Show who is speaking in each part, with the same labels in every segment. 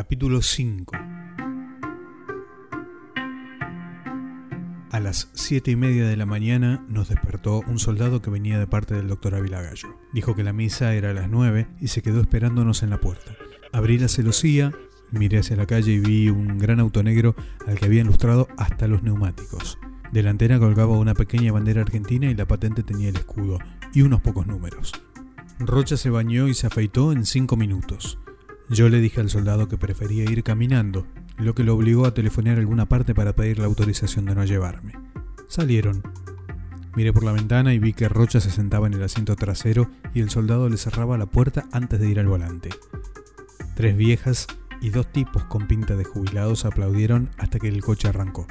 Speaker 1: Capítulo 5 A las siete y media de la mañana nos despertó un soldado que venía de parte del doctor Avilagallo. Dijo que la misa era a las nueve y se quedó esperándonos en la puerta. Abrí la celosía, miré hacia la calle y vi un gran auto negro al que habían lustrado hasta los neumáticos. De la antena colgaba una pequeña bandera argentina y la patente tenía el escudo y unos pocos números. Rocha se bañó y se afeitó en cinco minutos. Yo le dije al soldado que prefería ir caminando, lo que lo obligó a telefonear a alguna parte para pedir la autorización de no llevarme. Salieron. Miré por la ventana y vi que Rocha se sentaba en el asiento trasero y el soldado le cerraba la puerta antes de ir al volante. Tres viejas y dos tipos con pinta de jubilados aplaudieron hasta que el coche arrancó.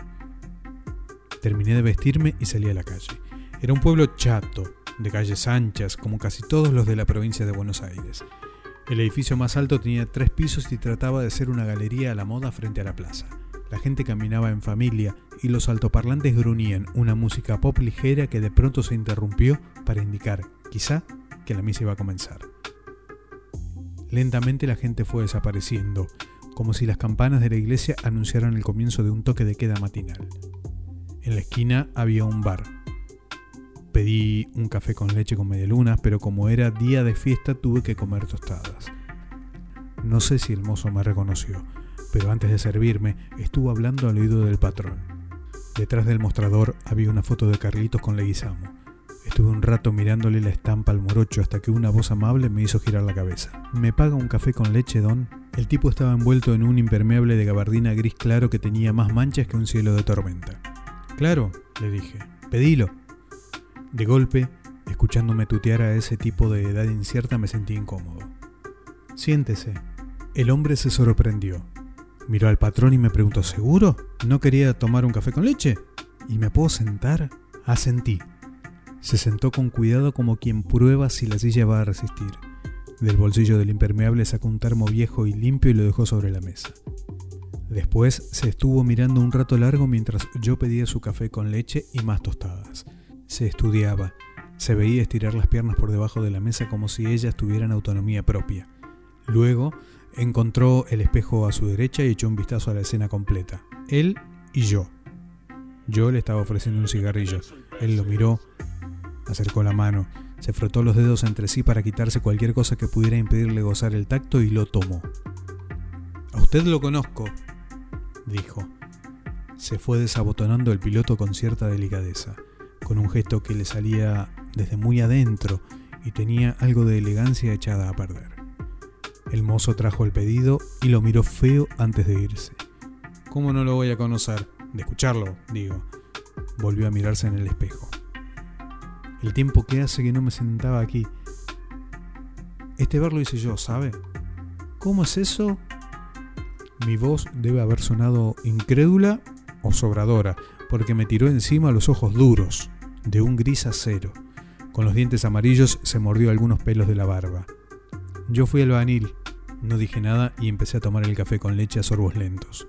Speaker 1: Terminé de vestirme y salí a la calle. Era un pueblo chato, de calles anchas, como casi todos los de la provincia de Buenos Aires. El edificio más alto tenía tres pisos y trataba de ser una galería a la moda frente a la plaza. La gente caminaba en familia y los altoparlantes gruñían una música pop ligera que de pronto se interrumpió para indicar, quizá, que la misa iba a comenzar. Lentamente la gente fue desapareciendo, como si las campanas de la iglesia anunciaran el comienzo de un toque de queda matinal. En la esquina había un bar. Un café con leche con medialunas, pero como era día de fiesta tuve que comer tostadas. No sé si el mozo me reconoció, pero antes de servirme estuvo hablando al oído del patrón. Detrás del mostrador había una foto de Carlitos con Leguizamo. Estuve un rato mirándole la estampa al morocho hasta que una voz amable me hizo girar la cabeza. ¿Me paga un café con leche, don? El tipo estaba envuelto en un impermeable de gabardina gris claro que tenía más manchas que un cielo de tormenta. Claro, le dije, pedilo. De golpe, escuchándome tutear a ese tipo de edad incierta, me sentí incómodo. Siéntese. El hombre se sorprendió. Miró al patrón y me preguntó, ¿seguro? ¿No quería tomar un café con leche? ¿Y me puedo sentar? Asentí. Se sentó con cuidado como quien prueba si la silla va a resistir. Del bolsillo del impermeable sacó un termo viejo y limpio y lo dejó sobre la mesa. Después se estuvo mirando un rato largo mientras yo pedía su café con leche y más tostadas. Se estudiaba. Se veía estirar las piernas por debajo de la mesa como si ellas tuvieran autonomía propia. Luego encontró el espejo a su derecha y echó un vistazo a la escena completa. Él y yo. Yo le estaba ofreciendo un cigarrillo. Él lo miró, acercó la mano, se frotó los dedos entre sí para quitarse cualquier cosa que pudiera impedirle gozar el tacto y lo tomó. A usted lo conozco, dijo. Se fue desabotonando el piloto con cierta delicadeza, con un gesto que le salía desde muy adentro y tenía algo de elegancia echada a perder. El mozo trajo el pedido y lo miró feo antes de irse. ¿Cómo no lo voy a conocer? De escucharlo, digo. Volvió a mirarse en el espejo. El tiempo que hace que no me sentaba aquí. Este bar lo hice yo, ¿sabe? ¿Cómo es eso? Mi voz debe haber sonado incrédula o sobradora, porque me tiró encima los ojos duros, de un gris acero. Con los dientes amarillos se mordió algunos pelos de la barba. Yo fui al vanil, no dije nada y empecé a tomar el café con leche a sorbos lentos.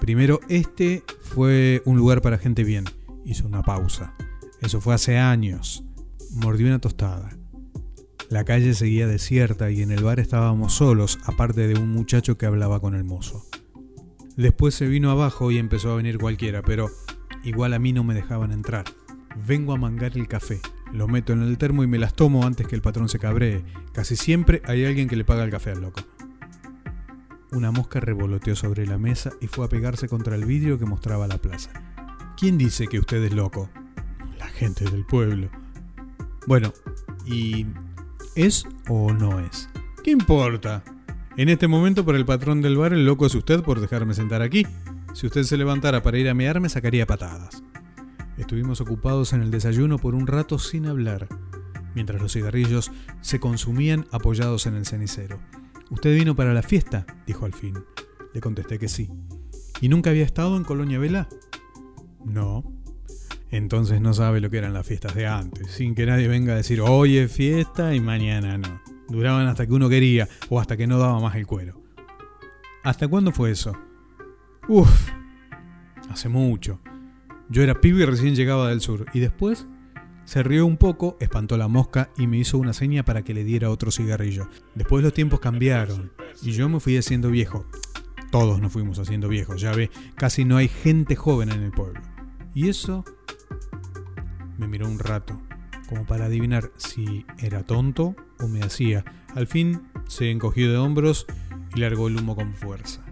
Speaker 1: Primero, este fue un lugar para gente bien. Hizo una pausa. Eso fue hace años. Mordió una tostada. La calle seguía desierta y en el bar estábamos solos, aparte de un muchacho que hablaba con el mozo. Después se vino abajo y empezó a venir cualquiera, pero igual a mí no me dejaban entrar. Vengo a mangar el café, lo meto en el termo y me las tomo antes que el patrón se cabree. Casi siempre hay alguien que le paga el café al loco. Una mosca revoloteó sobre la mesa y fue a pegarse contra el vidrio que mostraba la plaza. ¿Quién dice que usted es loco? La gente del pueblo. Bueno, ¿y ¿Es o no es? ¿Qué importa? En este momento para el patrón del bar el loco es usted por dejarme sentar aquí. Si usted se levantara para ir a mear me sacaría patadas. Estuvimos ocupados en el desayuno por un rato sin hablar, mientras los cigarrillos se consumían apoyados en el cenicero. ¿Usted vino para la fiesta? dijo al fin. Le contesté que sí. ¿Y nunca había estado en Colonia Vela? No, entonces no sabe lo que eran las fiestas de antes, sin que nadie venga a decir hoy es fiesta y mañana no. Duraban hasta que uno quería o hasta que no daba más el cuero. ¿Hasta cuándo fue eso? Uf, hace mucho. Yo era pibe y recién llegaba del sur. Y después se rió un poco, espantó la mosca y me hizo una seña para que le diera otro cigarrillo. Después los tiempos cambiaron y yo me fui haciendo viejo. Todos nos fuimos haciendo viejos, ya ve, casi no hay gente joven en el pueblo. Y eso me miró un rato, como para adivinar si era tonto o me hacía. Al fin se encogió de hombros y largó el humo con fuerza.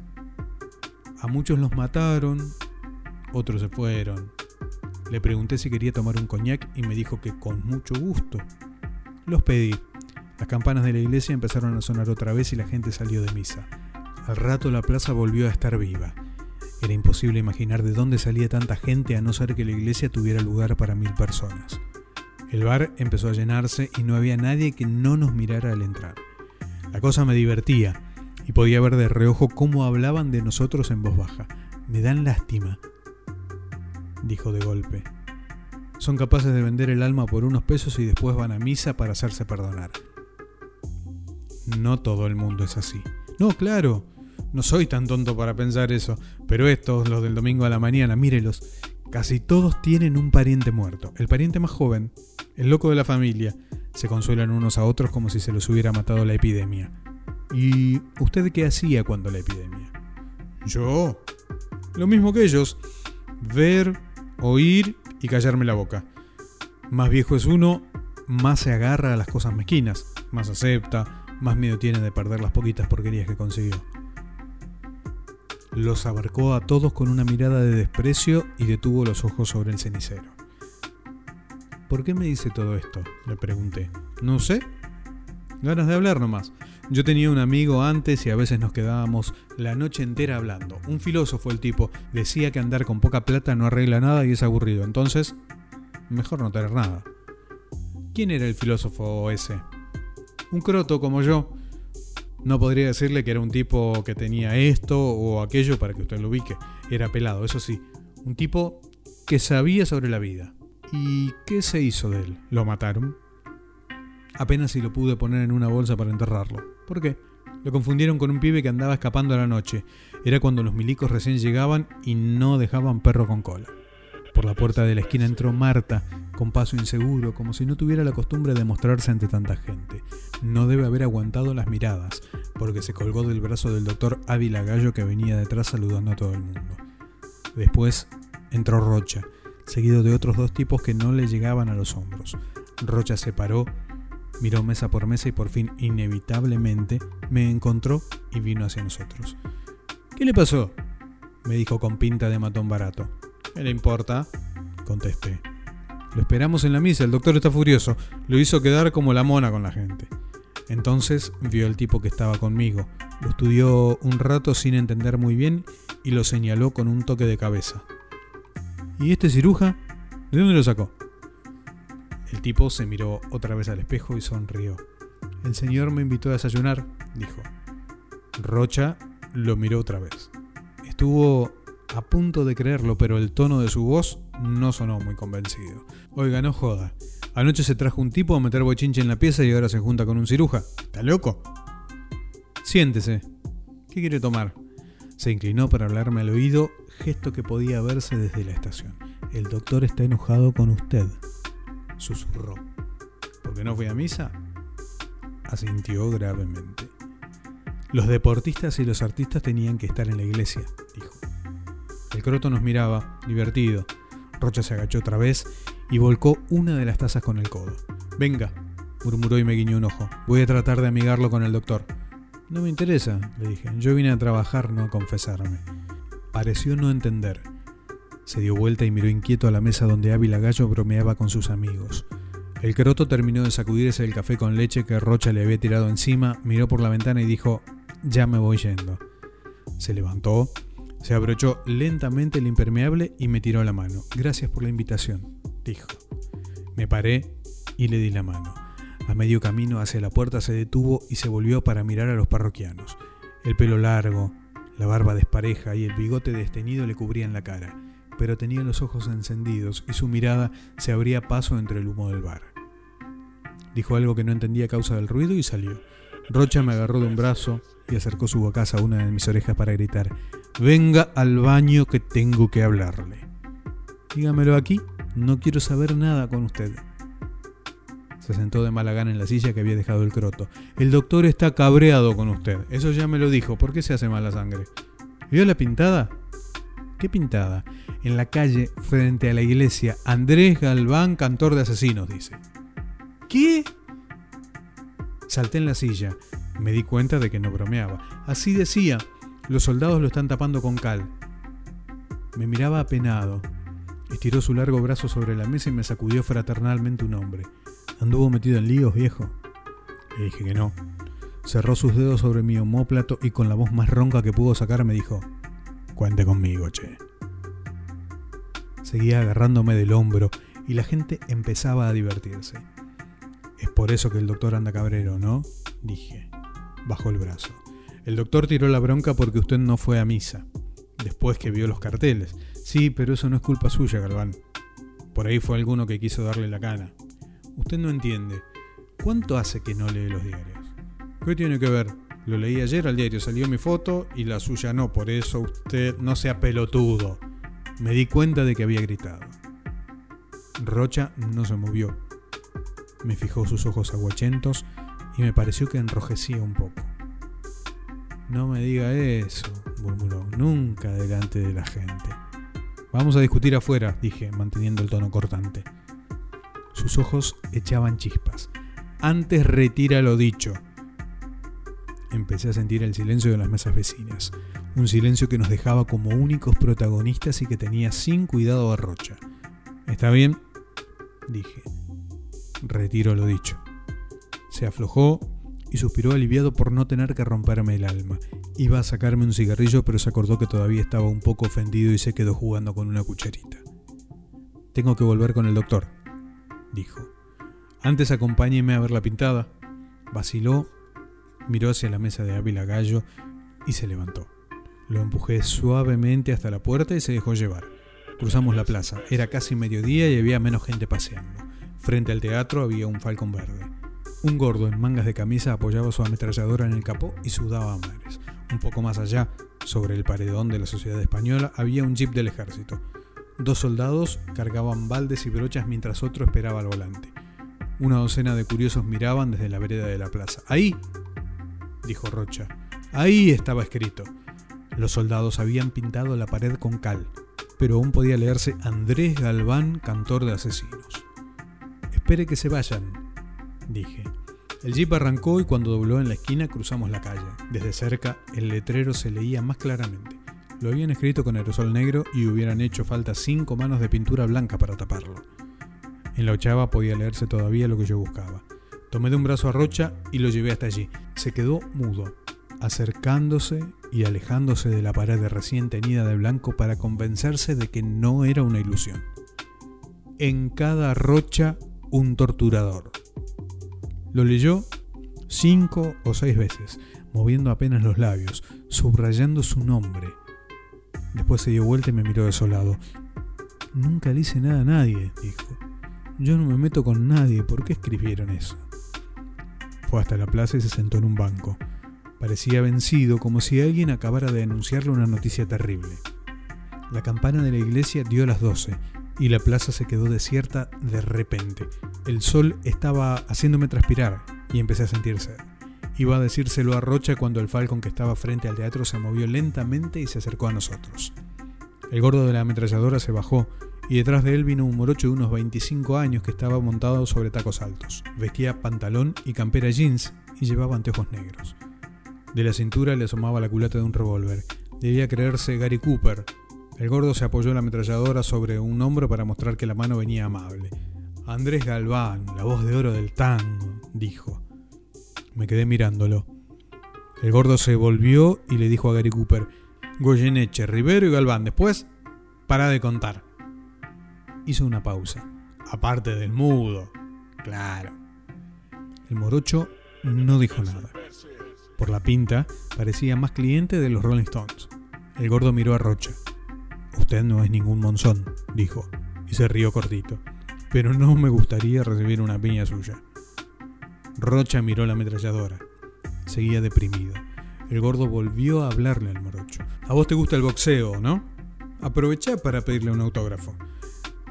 Speaker 1: A muchos los mataron, otros se fueron. Le pregunté si quería tomar un coñac y me dijo que con mucho gusto. Los pedí. Las campanas de la iglesia empezaron a sonar otra vez y la gente salió de misa. Al rato la plaza volvió a estar viva. Era imposible imaginar de dónde salía tanta gente a no ser que la iglesia tuviera lugar para mil personas. El bar empezó a llenarse y no había nadie que no nos mirara al entrar. La cosa me divertía y podía ver de reojo cómo hablaban de nosotros en voz baja. Me dan lástima, dijo de golpe. Son capaces de vender el alma por unos pesos y después van a misa para hacerse perdonar. No todo el mundo es así. No, claro, no soy tan tonto para pensar eso, pero estos, los del domingo a la mañana, mírelos, casi todos tienen un pariente muerto. El pariente más joven, el loco de la familia, se consuelan unos a otros como si se los hubiera matado la epidemia. ¿Y usted qué hacía cuando la epidemia? Yo. Lo mismo que ellos. Ver, oír y callarme la boca. Más viejo es uno, más se agarra a las cosas mezquinas, más acepta, más miedo tiene de perder las poquitas porquerías que consiguió. Los abarcó a todos con una mirada de desprecio y detuvo los ojos sobre el cenicero. ¿Por qué me dice todo esto? Le pregunté. No sé. Ganas de hablar nomás. Yo tenía un amigo antes y a veces nos quedábamos la noche entera hablando. Un filósofo el tipo. Decía que andar con poca plata no arregla nada y es aburrido. Entonces, mejor no tener nada. ¿Quién era el filósofo ese? Un croto como yo. No podría decirle que era un tipo que tenía esto o aquello para que usted lo ubique. Era pelado, eso sí. Un tipo que sabía sobre la vida. ¿Y qué se hizo de él? ¿Lo mataron? Apenas si lo pude poner en una bolsa para enterrarlo. ¿Por qué? Lo confundieron con un pibe que andaba escapando a la noche. Era cuando los milicos recién llegaban y no dejaban perro con cola. Por la puerta de la esquina entró Marta, con paso inseguro, como si no tuviera la costumbre de mostrarse ante tanta gente. No debe haber aguantado las miradas, porque se colgó del brazo del doctor Ávila Gallo que venía detrás saludando a todo el mundo. Después entró Rocha, seguido de otros dos tipos que no le llegaban a los hombros. Rocha se paró Miró mesa por mesa y por fin, inevitablemente, me encontró y vino hacia nosotros. ¿Qué le pasó? me dijo con pinta de matón barato. ¿Qué le importa? contesté. Lo esperamos en la misa, el doctor está furioso. Lo hizo quedar como la mona con la gente. Entonces vio al tipo que estaba conmigo. Lo estudió un rato sin entender muy bien y lo señaló con un toque de cabeza. ¿Y este ciruja? ¿De dónde lo sacó? El tipo se miró otra vez al espejo y sonrió. El señor me invitó a desayunar, dijo. Rocha lo miró otra vez. Estuvo a punto de creerlo, pero el tono de su voz no sonó muy convencido. Oiga, no joda. Anoche se trajo un tipo a meter bochinche en la pieza y ahora se junta con un ciruja. ¿Está loco? Siéntese. ¿Qué quiere tomar? Se inclinó para hablarme al oído, gesto que podía verse desde la estación. El doctor está enojado con usted susurró. ¿Por qué no fui a misa? Asintió gravemente. Los deportistas y los artistas tenían que estar en la iglesia, dijo. El croto nos miraba, divertido. Rocha se agachó otra vez y volcó una de las tazas con el codo. Venga, murmuró y me guiñó un ojo. Voy a tratar de amigarlo con el doctor. No me interesa, le dije. Yo vine a trabajar, no a confesarme. Pareció no entender. Se dio vuelta y miró inquieto a la mesa donde Ávila Gallo bromeaba con sus amigos. El croto terminó de sacudirse el café con leche que Rocha le había tirado encima, miró por la ventana y dijo, ya me voy yendo. Se levantó, se abrochó lentamente el impermeable y me tiró la mano. Gracias por la invitación, dijo. Me paré y le di la mano. A medio camino hacia la puerta se detuvo y se volvió para mirar a los parroquianos. El pelo largo, la barba despareja y el bigote desteñido le cubrían la cara pero tenía los ojos encendidos y su mirada se abría paso entre el humo del bar. Dijo algo que no entendía a causa del ruido y salió. Rocha me agarró de un brazo y acercó su boca a una de mis orejas para gritar, Venga al baño que tengo que hablarle. Dígamelo aquí, no quiero saber nada con usted. Se sentó de mala gana en la silla que había dejado el croto. El doctor está cabreado con usted. Eso ya me lo dijo. ¿Por qué se hace mala sangre? ¿Vio la pintada? ¿Qué pintada? En la calle, frente a la iglesia, Andrés Galván, cantor de asesinos, dice. ¿Qué? Salté en la silla. Me di cuenta de que no bromeaba. Así decía. Los soldados lo están tapando con cal. Me miraba apenado. Estiró su largo brazo sobre la mesa y me sacudió fraternalmente un hombre. ¿Anduvo metido en líos, viejo? Le dije que no. Cerró sus dedos sobre mi homóplato y con la voz más ronca que pudo sacar me dijo, Cuente conmigo, che. Seguía agarrándome del hombro y la gente empezaba a divertirse. Es por eso que el doctor anda cabrero, ¿no? Dije. Bajó el brazo. El doctor tiró la bronca porque usted no fue a misa. Después que vio los carteles. Sí, pero eso no es culpa suya, Galván. Por ahí fue alguno que quiso darle la cana. Usted no entiende. ¿Cuánto hace que no lee los diarios? ¿Qué tiene que ver? Lo leí ayer al diario, salió mi foto y la suya no, por eso usted no sea pelotudo. Me di cuenta de que había gritado. Rocha no se movió. Me fijó sus ojos aguachentos y me pareció que enrojecía un poco. No me diga eso, murmuró, nunca delante de la gente. Vamos a discutir afuera, dije, manteniendo el tono cortante. Sus ojos echaban chispas. Antes retira lo dicho. Empecé a sentir el silencio de las mesas vecinas, un silencio que nos dejaba como únicos protagonistas y que tenía sin cuidado a Rocha. ¿Está bien? Dije. Retiro lo dicho. Se aflojó y suspiró aliviado por no tener que romperme el alma. Iba a sacarme un cigarrillo, pero se acordó que todavía estaba un poco ofendido y se quedó jugando con una cucharita. Tengo que volver con el doctor, dijo. Antes acompáñeme a ver la pintada. Vaciló miró hacia la mesa de Ávila Gallo y se levantó. Lo empujé suavemente hasta la puerta y se dejó llevar. Cruzamos la plaza. Era casi mediodía y había menos gente paseando. Frente al teatro había un falcón verde. Un gordo en mangas de camisa apoyaba su ametralladora en el capó y sudaba a mares. Un poco más allá, sobre el paredón de la sociedad española, había un jeep del ejército. Dos soldados cargaban baldes y brochas mientras otro esperaba al volante. Una docena de curiosos miraban desde la vereda de la plaza. Ahí, dijo Rocha. Ahí estaba escrito. Los soldados habían pintado la pared con cal, pero aún podía leerse Andrés Galván, cantor de asesinos. Espere que se vayan, dije. El jeep arrancó y cuando dobló en la esquina cruzamos la calle. Desde cerca el letrero se leía más claramente. Lo habían escrito con aerosol negro y hubieran hecho falta cinco manos de pintura blanca para taparlo. En la ochava podía leerse todavía lo que yo buscaba. Tomé de un brazo a Rocha y lo llevé hasta allí. Se quedó mudo, acercándose y alejándose de la pared recién tenida de blanco para convencerse de que no era una ilusión. En cada rocha un torturador. Lo leyó cinco o seis veces, moviendo apenas los labios, subrayando su nombre. Después se dio vuelta y me miró desolado. Nunca le hice nada a nadie, dijo. Yo no me meto con nadie, ¿por qué escribieron eso? Fue hasta la plaza y se sentó en un banco. Parecía vencido, como si alguien acabara de anunciarle una noticia terrible. La campana de la iglesia dio las doce y la plaza se quedó desierta de repente. El sol estaba haciéndome transpirar y empecé a sentir sed. Iba a decírselo a Rocha cuando el falcón que estaba frente al teatro se movió lentamente y se acercó a nosotros. El gordo de la ametralladora se bajó y detrás de él vino un morocho de unos 25 años que estaba montado sobre tacos altos. Vestía pantalón y campera jeans y llevaba anteojos negros. De la cintura le asomaba la culata de un revólver. Debía creerse Gary Cooper. El gordo se apoyó la ametralladora sobre un hombro para mostrar que la mano venía amable. Andrés Galván, la voz de oro del tango, dijo. Me quedé mirándolo. El gordo se volvió y le dijo a Gary Cooper, Goyeneche, Rivero y Galván, después, para de contar hizo una pausa. Aparte del mudo. Claro. El morocho no dijo nada. Por la pinta, parecía más cliente de los Rolling Stones. El gordo miró a Rocha. Usted no es ningún monzón, dijo, y se rió cortito. Pero no me gustaría recibir una piña suya. Rocha miró la ametralladora. Seguía deprimido. El gordo volvió a hablarle al morocho. A vos te gusta el boxeo, ¿no? Aproveché para pedirle un autógrafo.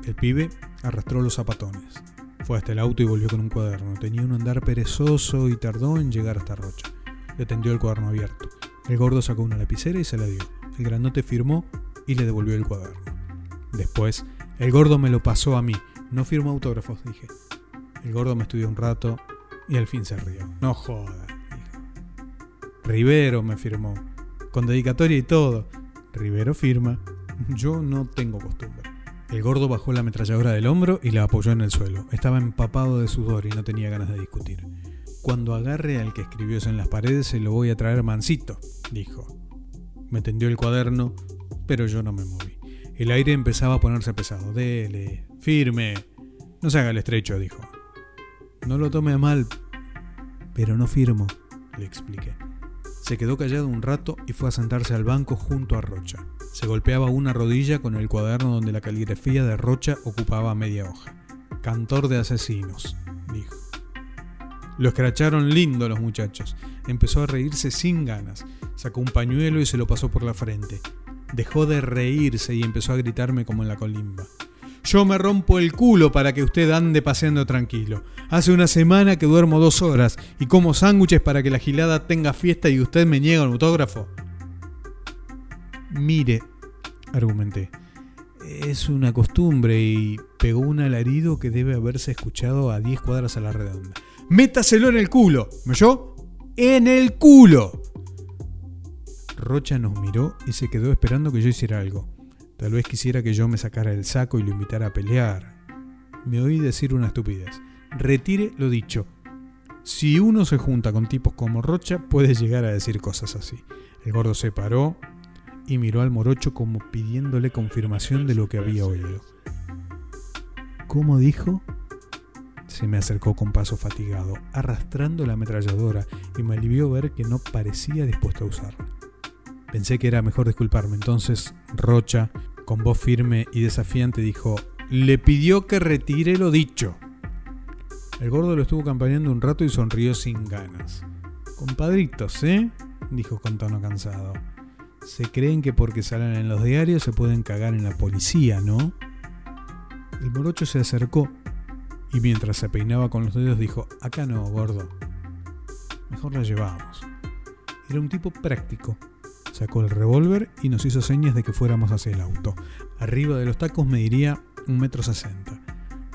Speaker 1: El pibe arrastró los zapatones. Fue hasta el auto y volvió con un cuaderno. Tenía un andar perezoso y tardó en llegar hasta Rocha. Le tendió el cuaderno abierto. El gordo sacó una lapicera y se la dio. El grandote firmó y le devolvió el cuaderno. Después, el gordo me lo pasó a mí. No firmó autógrafos, dije. El gordo me estudió un rato y al fin se rió. No joda, dijo. Rivero me firmó. Con dedicatoria y todo. Rivero firma. Yo no tengo costumbre. El gordo bajó la ametralladora del hombro y la apoyó en el suelo. Estaba empapado de sudor y no tenía ganas de discutir. Cuando agarre al que escribió eso en las paredes se lo voy a traer mansito, dijo. Me tendió el cuaderno, pero yo no me moví. El aire empezaba a ponerse pesado. Dele, firme. No se haga el estrecho, dijo. No lo tome a mal, pero no firmo, le expliqué. Se quedó callado un rato y fue a sentarse al banco junto a Rocha. Se golpeaba una rodilla con el cuaderno donde la caligrafía de Rocha ocupaba media hoja. Cantor de asesinos, dijo. Lo escracharon lindo los muchachos. Empezó a reírse sin ganas. Sacó un pañuelo y se lo pasó por la frente. Dejó de reírse y empezó a gritarme como en la colimba. Yo me rompo el culo para que usted ande paseando tranquilo. Hace una semana que duermo dos horas y como sándwiches para que la gilada tenga fiesta y usted me niega un autógrafo. Mire, argumenté, es una costumbre y pegó un alarido que debe haberse escuchado a 10 cuadras a la redonda. Métaselo en el culo. ¿Me oyó? ¡En el culo! Rocha nos miró y se quedó esperando que yo hiciera algo. Tal vez quisiera que yo me sacara el saco y lo invitara a pelear. Me oí decir una estupidez. Retire lo dicho. Si uno se junta con tipos como Rocha, puede llegar a decir cosas así. El gordo se paró y miró al morocho como pidiéndole confirmación de lo que había oído. ¿Cómo dijo? Se me acercó con paso fatigado, arrastrando la ametralladora, y me alivió ver que no parecía dispuesto a usarla. Pensé que era mejor disculparme, entonces Rocha, con voz firme y desafiante, dijo, le pidió que retire lo dicho. El gordo lo estuvo acompañando un rato y sonrió sin ganas. Compadritos, ¿eh? dijo con tono cansado. Se creen que porque salen en los diarios se pueden cagar en la policía, ¿no? El morocho se acercó y mientras se peinaba con los dedos dijo, acá no, gordo. Mejor la llevamos. Era un tipo práctico. Sacó el revólver y nos hizo señas de que fuéramos hacia el auto. Arriba de los tacos me diría un metro sesenta.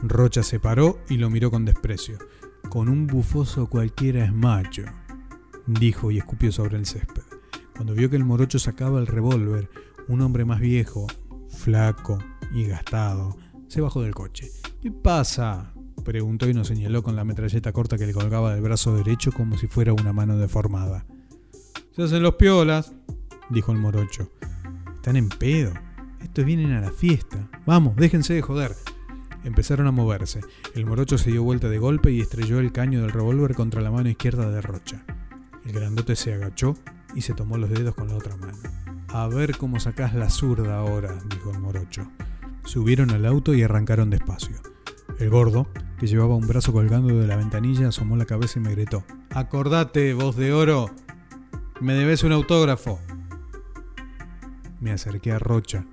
Speaker 1: Rocha se paró y lo miró con desprecio. Con un bufoso cualquiera es macho, dijo y escupió sobre el césped. Cuando vio que el morocho sacaba el revólver, un hombre más viejo, flaco y gastado, se bajó del coche. ¿Qué pasa? preguntó y nos señaló con la metralleta corta que le colgaba del brazo derecho como si fuera una mano deformada. Se hacen los piolas, dijo el morocho. Están en pedo. Estos vienen a la fiesta. Vamos, déjense de joder. Empezaron a moverse. El morocho se dio vuelta de golpe y estrelló el caño del revólver contra la mano izquierda de Rocha. El grandote se agachó y se tomó los dedos con la otra mano. A ver cómo sacás la zurda ahora, dijo el morocho. Subieron al auto y arrancaron despacio. El gordo, que llevaba un brazo colgando de la ventanilla, asomó la cabeza y me gritó. Acordate, voz de oro. Me debes un autógrafo. Me acerqué a Rocha.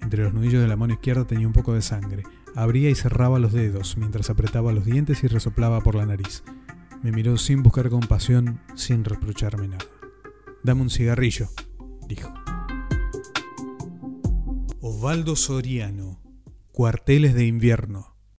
Speaker 1: Entre los nudillos de la mano izquierda tenía un poco de sangre. Abría y cerraba los dedos mientras apretaba los dientes y resoplaba por la nariz. Me miró sin buscar compasión, sin reprocharme nada. Dame un cigarrillo, dijo. Osvaldo Soriano, Cuarteles de invierno.